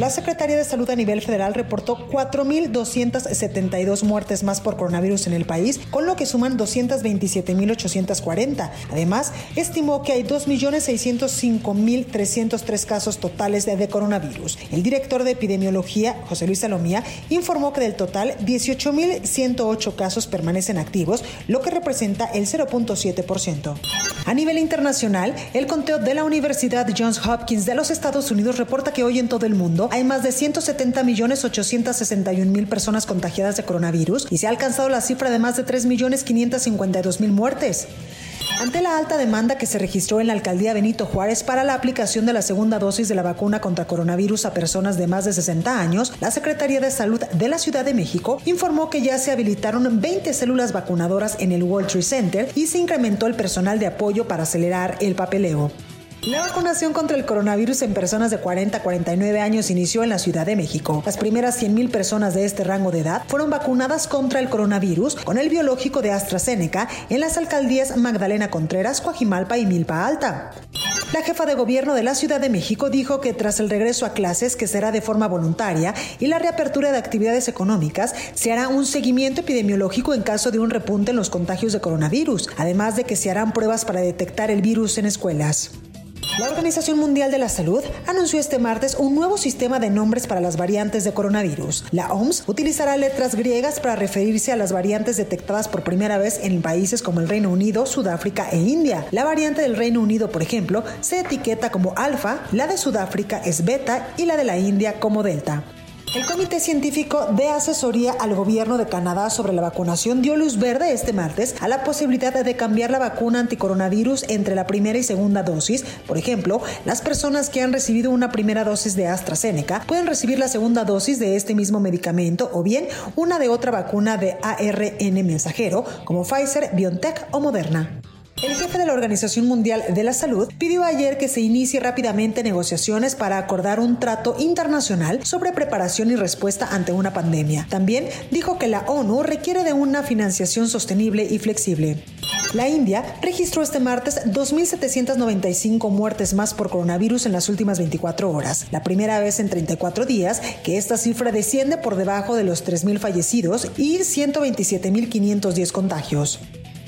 La Secretaría de Salud a nivel federal reportó 4.272 muertes más por coronavirus en el país, con lo que suman 227.840. Además, estimó que hay 2.605.303 casos totales de coronavirus. El director de epidemiología, José Luis Salomía, informó que del total, 18.108 casos permanecen activos, lo que representa el 0.7%. A nivel internacional, el conteo de la Universidad Johns Hopkins de los Estados Unidos reporta que hoy en todo el mundo hay más de 170 millones 861 mil personas contagiadas de coronavirus y se ha alcanzado la cifra de más de 3 millones 552 mil muertes. Ante la alta demanda que se registró en la alcaldía Benito Juárez para la aplicación de la segunda dosis de la vacuna contra coronavirus a personas de más de 60 años, la Secretaría de Salud de la Ciudad de México informó que ya se habilitaron 20 células vacunadoras en el World Trade Center y se incrementó el personal de apoyo para acelerar el papeleo. La vacunación contra el coronavirus en personas de 40 a 49 años inició en la Ciudad de México. Las primeras 100.000 personas de este rango de edad fueron vacunadas contra el coronavirus con el biológico de AstraZeneca en las alcaldías Magdalena Contreras, Coajimalpa y Milpa Alta. La jefa de gobierno de la Ciudad de México dijo que tras el regreso a clases, que será de forma voluntaria, y la reapertura de actividades económicas, se hará un seguimiento epidemiológico en caso de un repunte en los contagios de coronavirus, además de que se harán pruebas para detectar el virus en escuelas. La Organización Mundial de la Salud anunció este martes un nuevo sistema de nombres para las variantes de coronavirus. La OMS utilizará letras griegas para referirse a las variantes detectadas por primera vez en países como el Reino Unido, Sudáfrica e India. La variante del Reino Unido, por ejemplo, se etiqueta como alfa, la de Sudáfrica es beta y la de la India como delta. El Comité Científico de Asesoría al Gobierno de Canadá sobre la vacunación dio luz verde este martes a la posibilidad de cambiar la vacuna anticoronavirus entre la primera y segunda dosis. Por ejemplo, las personas que han recibido una primera dosis de AstraZeneca pueden recibir la segunda dosis de este mismo medicamento o bien una de otra vacuna de ARN mensajero como Pfizer, BioNTech o Moderna. El jefe de la Organización Mundial de la Salud pidió ayer que se inicie rápidamente negociaciones para acordar un trato internacional sobre preparación y respuesta ante una pandemia. También dijo que la ONU requiere de una financiación sostenible y flexible. La India registró este martes 2.795 muertes más por coronavirus en las últimas 24 horas, la primera vez en 34 días que esta cifra desciende por debajo de los 3.000 fallecidos y 127.510 contagios.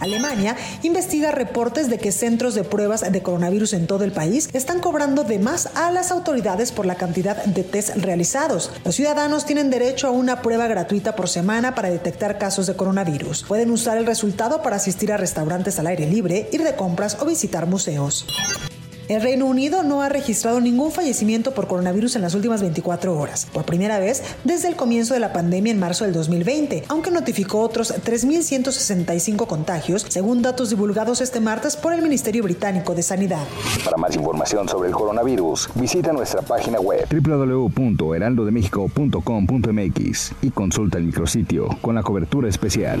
Alemania investiga reportes de que centros de pruebas de coronavirus en todo el país están cobrando de más a las autoridades por la cantidad de test realizados. Los ciudadanos tienen derecho a una prueba gratuita por semana para detectar casos de coronavirus. Pueden usar el resultado para asistir a restaurantes al aire libre, ir de compras o visitar museos. El Reino Unido no ha registrado ningún fallecimiento por coronavirus en las últimas 24 horas, por primera vez desde el comienzo de la pandemia en marzo del 2020, aunque notificó otros 3.165 contagios, según datos divulgados este martes por el Ministerio Británico de Sanidad. Para más información sobre el coronavirus, visita nuestra página web www.heraldodemexico.com.mx y consulta el micrositio con la cobertura especial.